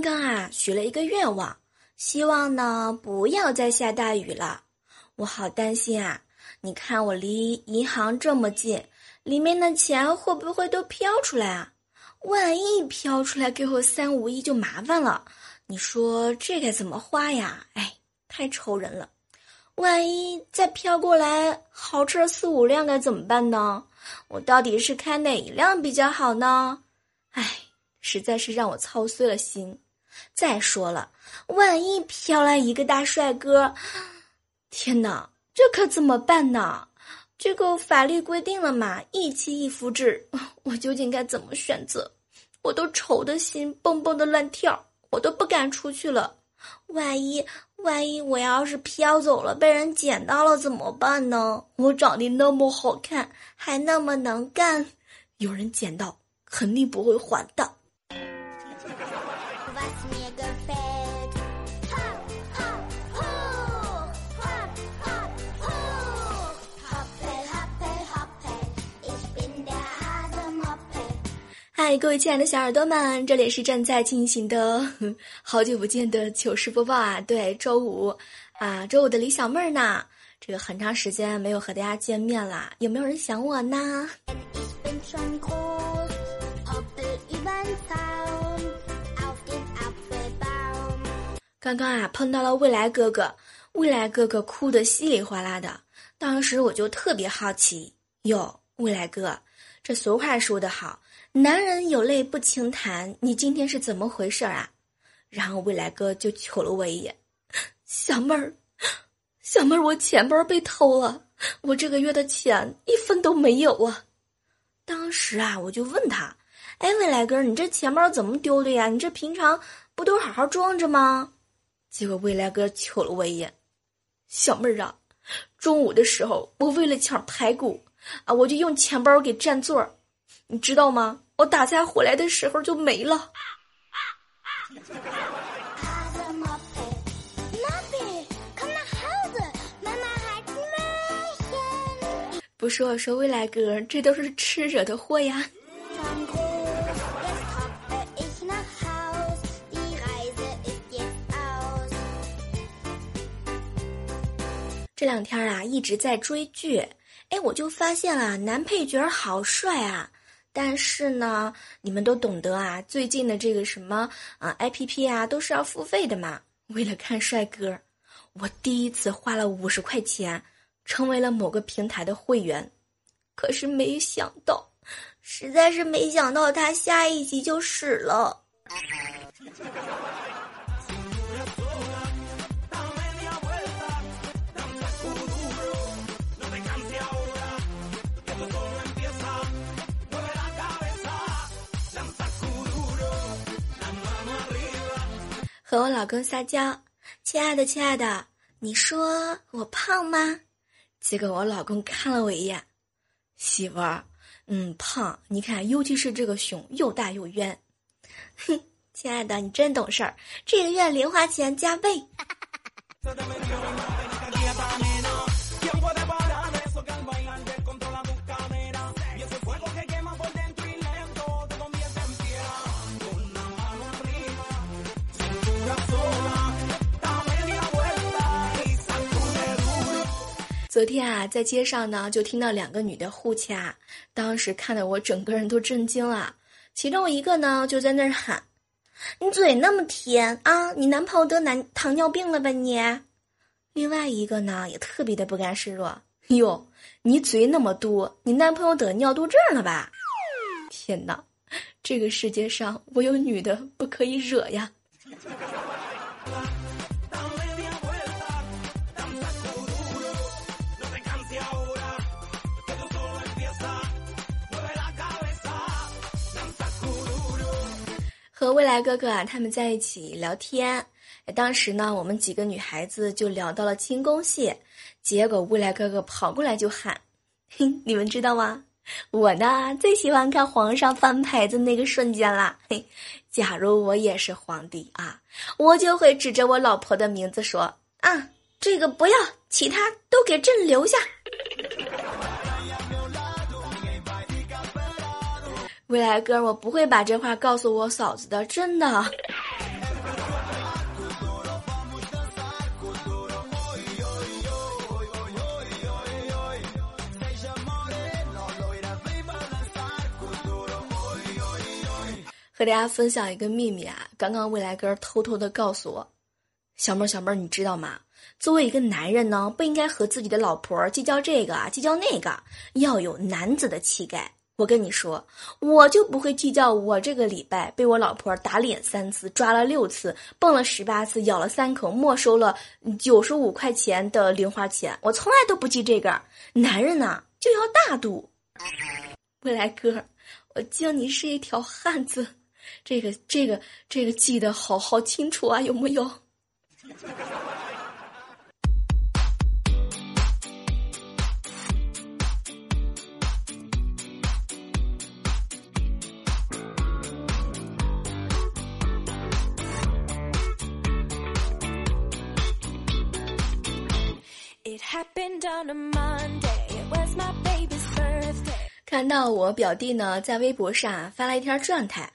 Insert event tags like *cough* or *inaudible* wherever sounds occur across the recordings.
刚刚啊，许了一个愿望，希望呢不要再下大雨了。我好担心啊！你看我离银行这么近，里面的钱会不会都飘出来啊？万一飘出来给我三五亿就麻烦了。你说这该怎么花呀？哎，太愁人了。万一再飘过来豪车四五辆该怎么办呢？我到底是开哪一辆比较好呢？哎。实在是让我操碎了心。再说了，万一飘来一个大帅哥，天哪，这可怎么办呢？这个法律规定了嘛，一妻一夫制，*laughs* 我究竟该怎么选择？我都愁的心蹦蹦的乱跳，我都不敢出去了。万一万一我要是飘走了，被人捡到了怎么办呢？我长得那么好看，还那么能干，有人捡到肯定不会还的。嗨，各位亲爱的小耳朵们，这里是正在进行的好久不见的糗事播报啊！对，周五啊，周五的李小妹儿呢？这个很长时间没有和大家见面啦，有没有人想我呢？刚刚啊，碰到了未来哥哥，未来哥哥哭得稀里哗啦的，当时我就特别好奇，哟，未来哥，这俗话说得好。男人有泪不轻弹，你今天是怎么回事啊？然后未来哥就瞅了我一眼，小妹儿，小妹儿，我钱包被偷了，我这个月的钱一分都没有啊！当时啊，我就问他，哎，未来哥，你这钱包怎么丢的呀？你这平常不都好好装着吗？结果未来哥瞅了我一眼，小妹儿啊，中午的时候我为了抢排骨啊，我就用钱包给占座儿。你知道吗？我打架回来的时候就没了。不是我说未来哥，这都是吃惹的祸呀。这两天啊，一直在追剧，哎，我就发现了男配角好帅啊。但是呢，你们都懂得啊，最近的这个什么啊，A P P 啊，都是要付费的嘛。为了看帅哥，我第一次花了五十块钱，成为了某个平台的会员。可是没想到，实在是没想到，他下一集就死了。和我老公撒娇，亲爱的，亲爱的，你说我胖吗？结果我老公看了我一眼，媳妇儿，嗯，胖。你看，尤其是这个胸又大又圆。哼，亲爱的，你真懂事儿，这个月零花钱加倍。*laughs* 昨天啊，在街上呢，就听到两个女的互掐，当时看得我整个人都震惊了。其中一个呢，就在那儿喊：“你嘴那么甜啊，你男朋友得男糖尿病了吧你？”另外一个呢，也特别的不甘示弱：“哟，你嘴那么嘟，你男朋友得尿毒症了吧？”天哪，这个世界上我有女的不可以惹呀！和未来哥哥啊他们在一起聊天，当时呢我们几个女孩子就聊到了清宫戏，结果未来哥哥跑过来就喊：“你们知道吗？我呢最喜欢看皇上翻牌子那个瞬间啦！嘿，假如我也是皇帝啊，我就会指着我老婆的名字说啊，这个不要，其他都给朕留下。”未来哥，我不会把这话告诉我嫂子的，真的。和大家分享一个秘密啊！刚刚未来哥偷偷的告诉我，小妹儿，小妹儿，你知道吗？作为一个男人呢，不应该和自己的老婆计较这个，计较那个，要有男子的气概。我跟你说，我就不会计较。我这个礼拜被我老婆打脸三次，抓了六次，蹦了十八次，咬了三口，没收了九十五块钱的零花钱。我从来都不记这个。男人呐，就要大度。未来哥，我敬你是一条汉子。这个，这个，这个记得好好清楚啊，有木有？Happened on a Monday. It was my baby's birthday. 看到我表弟呢，在微博上发了一条状态。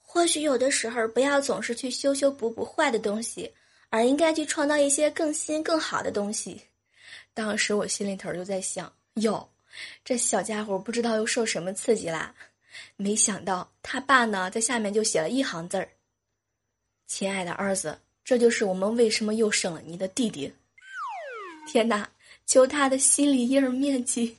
或许有的时候，不要总是去修修补补坏的东西，而应该去创造一些更新更好的东西。当时我心里头就在想：哟，这小家伙不知道又受什么刺激啦？没想到他爸呢，在下面就写了一行字儿：“亲爱的儿子，这就是我们为什么又生了你的弟弟。”天哪！求他的心理阴影面积。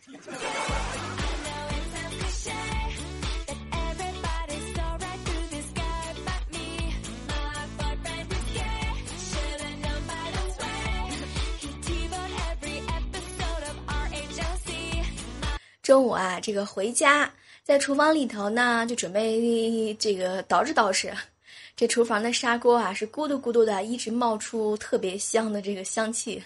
中午啊，这个回家，在厨房里头呢，就准备这个捯饬捯饬。这厨房的砂锅啊，是咕嘟咕嘟的，一直冒出特别香的这个香气。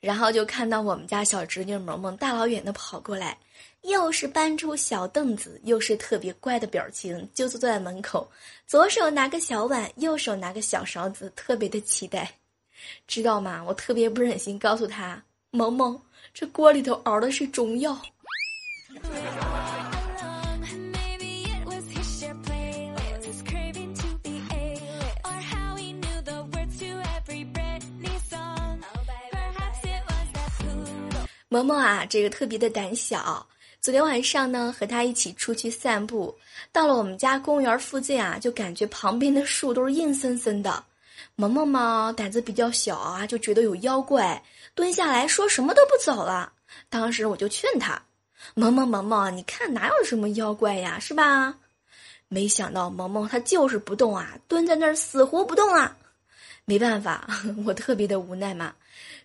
然后就看到我们家小侄女萌萌大老远的跑过来，又是搬出小凳子，又是特别乖的表情，就坐在门口，左手拿个小碗，右手拿个小勺子，特别的期待，知道吗？我特别不忍心告诉她，萌萌，这锅里头熬的是中药。萌萌啊，这个特别的胆小。昨天晚上呢，和他一起出去散步，到了我们家公园附近啊，就感觉旁边的树都是硬森森的。萌萌嘛，胆子比较小啊，就觉得有妖怪，蹲下来说什么都不走了。当时我就劝他：“萌萌，萌萌，你看哪有什么妖怪呀，是吧？”没想到萌萌他就是不动啊，蹲在那儿死活不动啊。没办法，*laughs* 我特别的无奈嘛。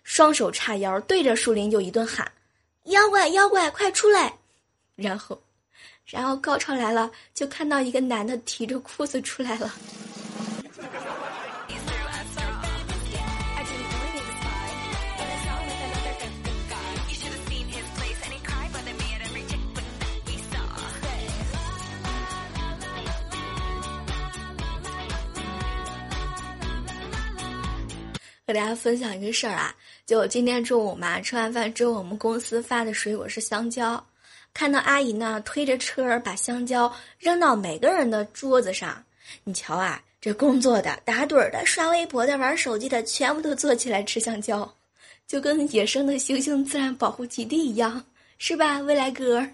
双手叉腰，对着树林就一顿喊：“妖怪，妖怪，快出来！”然后，然后高潮来了，就看到一个男的提着裤子出来了。和大家分享一个事儿啊，就今天中午嘛，吃完饭之后，我们公司发的水果是香蕉，看到阿姨呢推着车把香蕉扔到每个人的桌子上，你瞧啊，这工作的、打盹的、刷微博的、玩手机的，全部都坐起来吃香蕉，就跟野生的猩猩自然保护基地一样，是吧，未来哥？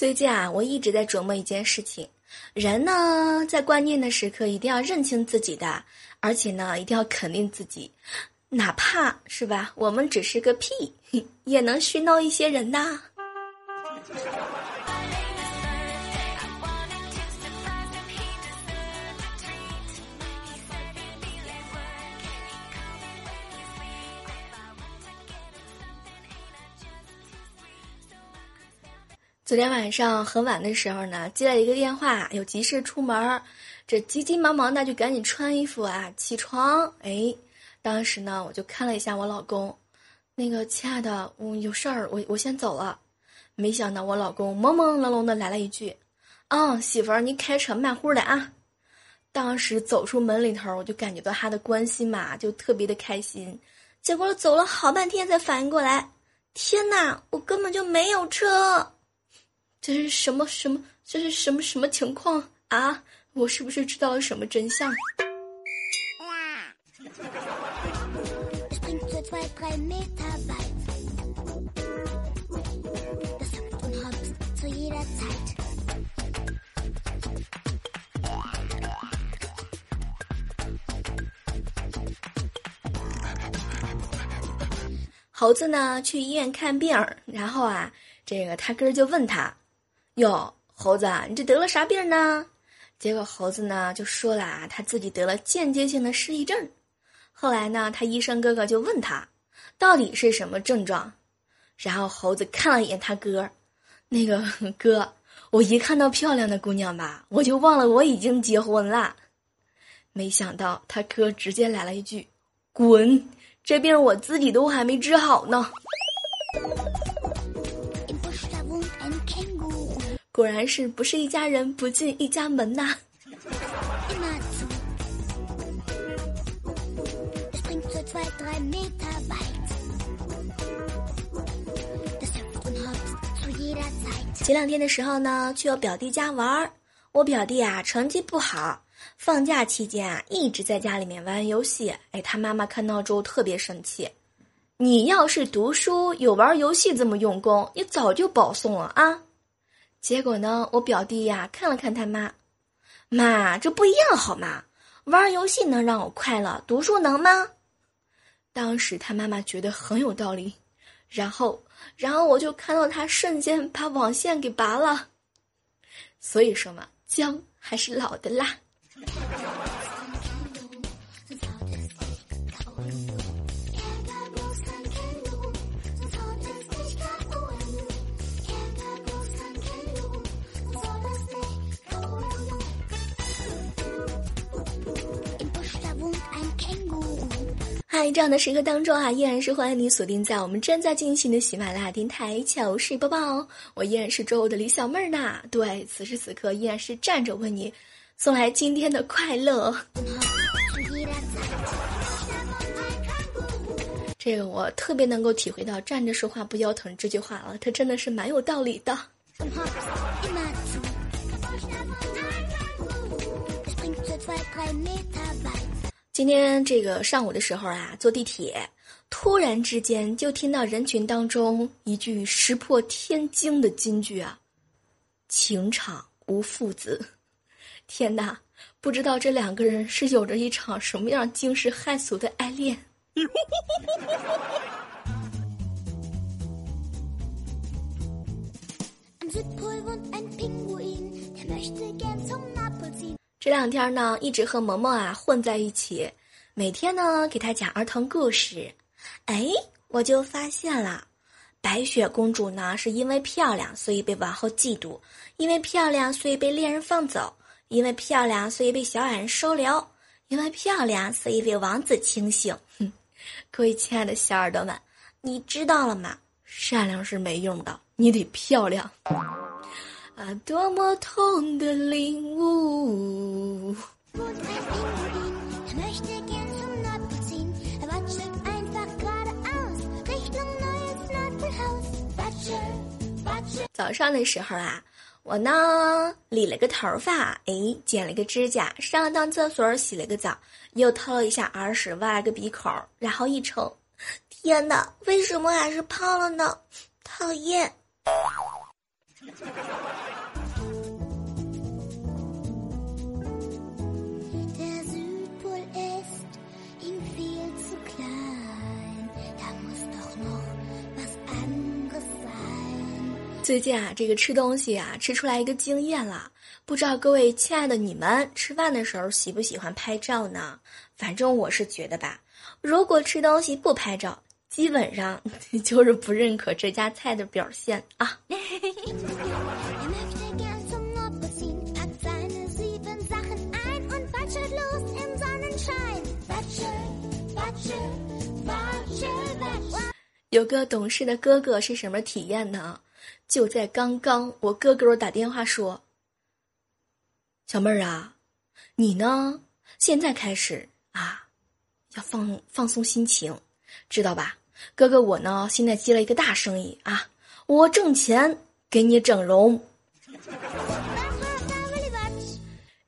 最近啊，我一直在琢磨一件事情：人呢，在关键的时刻一定要认清自己的，而且呢，一定要肯定自己，哪怕是吧，我们只是个屁，*laughs* 也能熏到一些人呐。昨天晚上很晚的时候呢，接了一个电话，有急事出门儿，这急急忙忙的就赶紧穿衣服啊，起床。哎，当时呢，我就看了一下我老公，那个亲爱的，我有事儿，我我先走了。没想到我老公朦朦胧胧的来了一句：“嗯，媳妇儿，你开车慢乎的啊。”当时走出门里头，我就感觉到他的关心嘛，就特别的开心。结果走了好半天才反应过来，天哪，我根本就没有车。这是什么什么？这是什么什么情况啊？我是不是知道了什么真相？猴子呢去医院看病，然后啊，这个他哥就问他。哟，猴子，你这得了啥病呢？结果猴子呢就说了啊，他自己得了间接性的失忆症。后来呢，他医生哥哥就问他，到底是什么症状？然后猴子看了一眼他哥，那个 *laughs* 哥，我一看到漂亮的姑娘吧，我就忘了我已经结婚了。没想到他哥直接来了一句：“滚！这病我自己都还没治好呢。”果然是不是一家人不进一家门呐？前两天的时候呢，去我表弟家玩儿。我表弟啊，成绩不好，放假期间啊，一直在家里面玩游戏。哎，他妈妈看到之后特别生气。你要是读书有玩游戏这么用功，你早就保送了啊！结果呢，我表弟呀看了看他妈，妈，这不一样好吗？玩游戏能让我快乐，读书能吗？当时他妈妈觉得很有道理，然后，然后我就看到他瞬间把网线给拔了。所以说嘛，姜还是老的辣。在这样的时刻当中啊，依然是欢迎你锁定在我们正在进行的喜马拉雅电台糗事播报。我依然是周五的李小妹儿呢。对，此时此刻依然是站着为你送来今天的快乐。这个我特别能够体会到“站着说话不腰疼”这句话了，它真的是蛮有道理的。今天这个上午的时候啊，坐地铁，突然之间就听到人群当中一句石破天惊的金句啊：“情场无父子。*laughs* ”天哪，不知道这两个人是有着一场什么样惊世骇俗的爱恋。*laughs* 这两天呢，一直和萌萌啊混在一起，每天呢给他讲儿童故事。哎，我就发现了，白雪公主呢是因为漂亮，所以被王后嫉妒；因为漂亮，所以被猎人放走；因为漂亮，所以被小矮人收留；因为漂亮，所以被王子清醒。哼，各位亲爱的小耳朵们，你知道了吗？善良是没用的，你得漂亮。啊，多么痛的领悟！早上的时候啊，我呢理了个头发，哎，剪了个指甲，上了趟厕所，洗了个澡，又掏了一下耳屎，挖了个鼻孔，然后一瞅，天哪，为什么还是胖了呢？讨厌！最近啊，这个吃东西啊，吃出来一个经验了。不知道各位亲爱的你们吃饭的时候喜不喜欢拍照呢？反正我是觉得吧，如果吃东西不拍照，基本上 *laughs* 就是不认可这家菜的表现啊。*laughs* 有个懂事的哥哥是什么体验呢？就在刚刚，我哥给我打电话说：“小妹儿啊，你呢？现在开始啊，要放放松心情，知道吧？哥哥我呢，现在接了一个大生意啊，我挣钱给你整容。”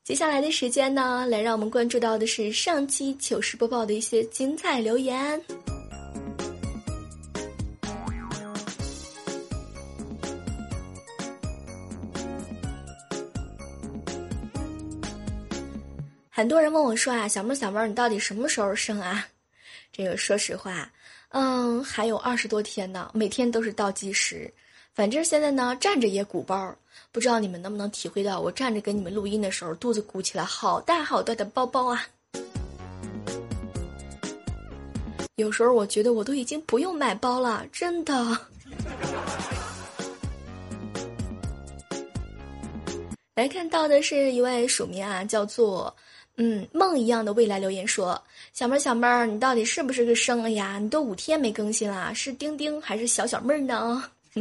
接下来的时间呢，来让我们关注到的是上期糗事播报的一些精彩留言。很多人问我说啊，小妹儿小妹儿，你到底什么时候生啊？这个说实话，嗯，还有二十多天呢，每天都是倒计时。反正现在呢，站着也鼓包，不知道你们能不能体会到，我站着给你们录音的时候，肚子鼓起来好大好大的包包啊。有时候我觉得我都已经不用买包了，真的。来看到的是一位署名啊，叫做。嗯，梦一样的未来留言说：“小妹儿，小妹儿，你到底是不是个生了呀？你都五天没更新了，是丁丁还是小小妹儿呢？” *laughs*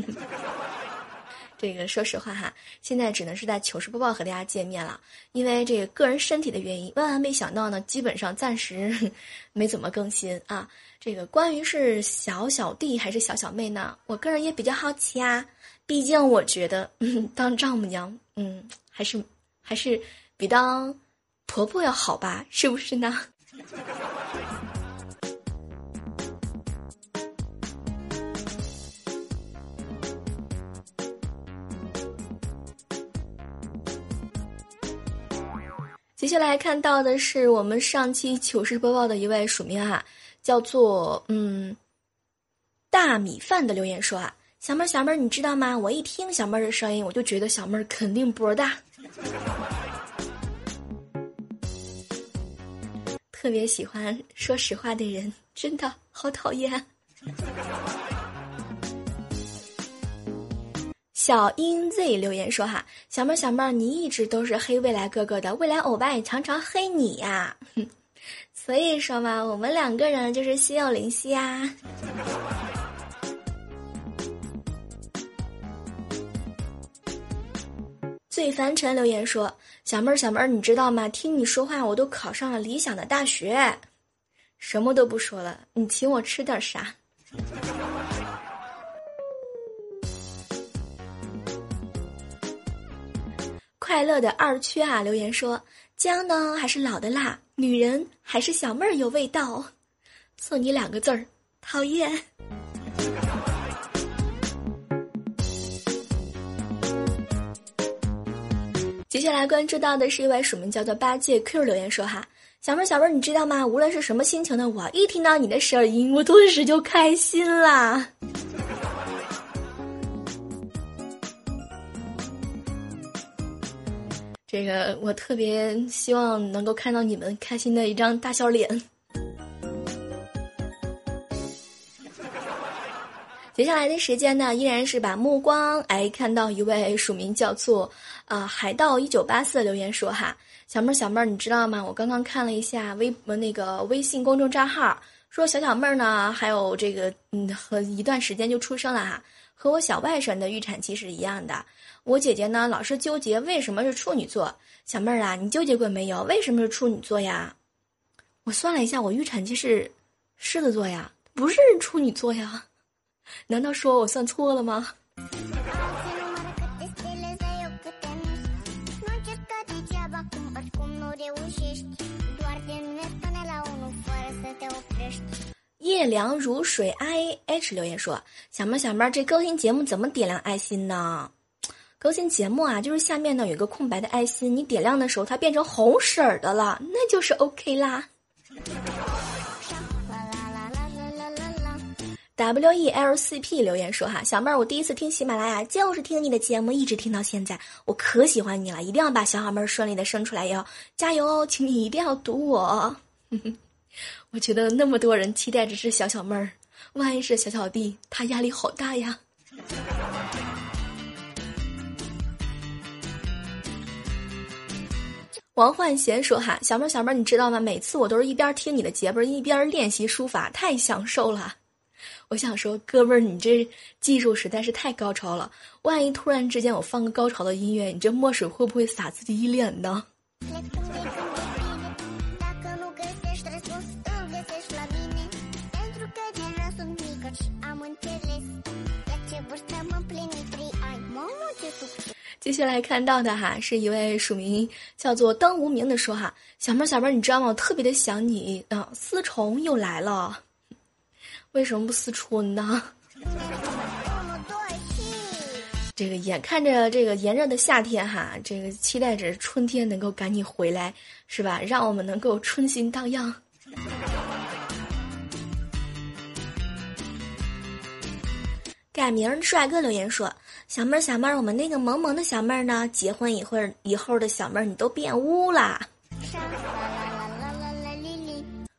这个说实话哈，现在只能是在糗事播报和大家见面了，因为这个个人身体的原因，万万没想到呢，基本上暂时 *laughs* 没怎么更新啊。这个关于是小小弟还是小小妹呢？我个人也比较好奇啊，毕竟我觉得，当丈母娘，嗯，还是还是比当。婆婆要好吧，是不是呢？接下来看到的是我们上期糗事播报的一位署名啊，叫做嗯大米饭的留言说啊，小妹儿小妹儿，你知道吗？我一听小妹儿的声音，我就觉得小妹儿肯定波大。特别喜欢说实话的人，真的好讨厌。小英 Z 留言说：“哈，小妹儿，小妹儿，你一直都是黑未来哥哥的，未来欧巴也常常黑你呀。*laughs* 所以说嘛，我们两个人就是心有灵犀呀。”对凡尘留言说。小妹儿，小妹儿，你知道吗？听你说话，我都考上了理想的大学。什么都不说了，你请我吃点啥？*laughs* 快乐的二缺啊！留言说：姜呢还是老的辣？女人还是小妹儿有味道？送你两个字儿：讨厌。接下来关注到的是一位署名叫做八戒 Q 留言说哈，小妹小妹，你知道吗？无论是什么心情的我，一听到你的声音，我顿时就开心啦。这个我特别希望能够看到你们开心的一张大笑脸。接下来的时间呢，依然是把目光哎看到一位署名叫做啊海盗一九八四留言说哈，小妹儿小妹儿，你知道吗？我刚刚看了一下微那个微信公众账号，说小小妹儿呢还有这个嗯和一段时间就出生了哈，和我小外甥的预产期是一样的。我姐姐呢老是纠结为什么是处女座，小妹儿啊，你纠结过没有？为什么是处女座呀？我算了一下，我预产期是狮子座呀，不是处女座呀。*laughs* 难道说我算错了吗？夜凉如水，i h 留言说：“小妹小妹，这更新节目怎么点亮爱心呢？更新节目啊，就是下面呢有个空白的爱心，你点亮的时候它变成红色儿的了，那就是 OK 啦。” W E L C P 留言说：“哈，小妹儿，我第一次听喜马拉雅就是听你的节目，一直听到现在，我可喜欢你了，一定要把小小妹儿顺利的生出来哟，加油哦，请你一定要读我。我觉得那么多人期待着是小小妹儿，万一是小小弟，他压力好大呀。王焕贤说：“哈，小妹儿，小妹儿，你知道吗？每次我都是一边听你的节目，一边练习书法，太享受了。我想说，哥们儿，你这技术实在是太高超了。万一突然之间我放个高潮的音乐，你这墨水会不会洒自己一脸呢？”接下来看到的哈，是一位署名叫做“当无名”的说哈，小妹儿小妹儿，你知道吗？我特别的想你啊，思虫又来了，*laughs* 为什么不思春呢？*laughs* 这个眼看着这个炎热的夏天哈，这个期待着春天能够赶紧回来，是吧？让我们能够春心荡漾。*laughs* 改名帅哥留言说：“小妹儿，小妹儿，我们那个萌萌的小妹儿呢？结婚以后以后的小妹儿，你都变污啦！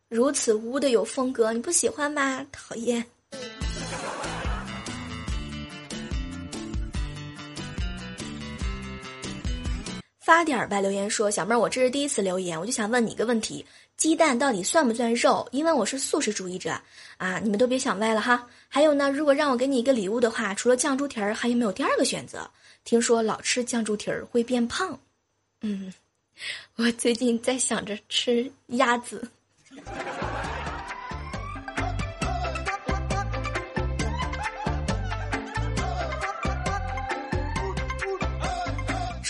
如此污的有风格，你不喜欢吗？讨厌！”发点儿吧，留言说：“小妹儿，我这是第一次留言，我就想问你一个问题。”鸡蛋到底算不算肉？因为我是素食主义者啊！你们都别想歪了哈。还有呢，如果让我给你一个礼物的话，除了酱猪蹄儿，还有没有第二个选择？听说老吃酱猪蹄儿会变胖。嗯，我最近在想着吃鸭子。*laughs*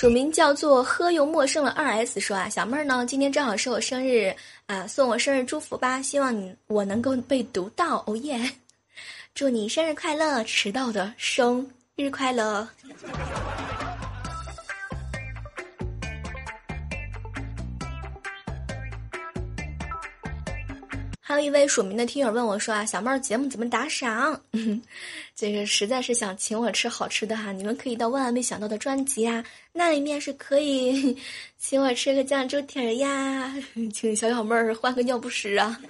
署名叫做“喝又陌生了”二 S 说啊，小妹儿呢，今天正好是我生日啊，送我生日祝福吧，希望你我能够被读到，哦耶！祝你生日快乐，迟到的生日快乐。还有一位署名的听友问我说啊，小妹儿节目怎么打赏？这 *laughs* 个实在是想请我吃好吃的哈，你们可以到万万没想到的专辑啊，那里面是可以 *laughs* 请我吃个酱猪蹄儿呀，*laughs* 请小小妹儿换个尿不湿啊。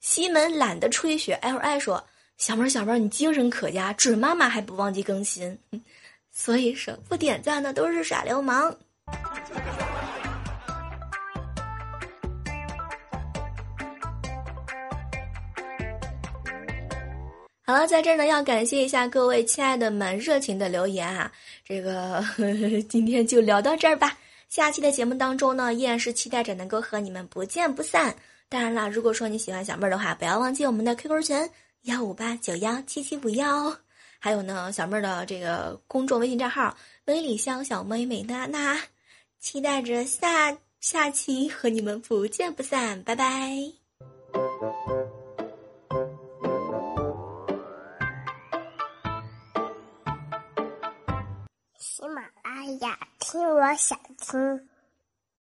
西门懒得吹雪 L I 说，小妹儿小妹儿你精神可嘉，准妈妈还不忘记更新，所以说不点赞的都是耍流氓。好了，在这儿呢，要感谢一下各位亲爱的们热情的留言啊！这个呵 *laughs* 呵今天就聊到这儿吧。下期的节目当中呢，依然是期待着能够和你们不见不散。当然了，如果说你喜欢小妹儿的话，不要忘记我们的 QQ 群幺五八九幺七七五幺，还有呢，小妹儿的这个公众微信账号微里香小妹美娜娜，期待着下下期和你们不见不散，拜拜。想，听我想听。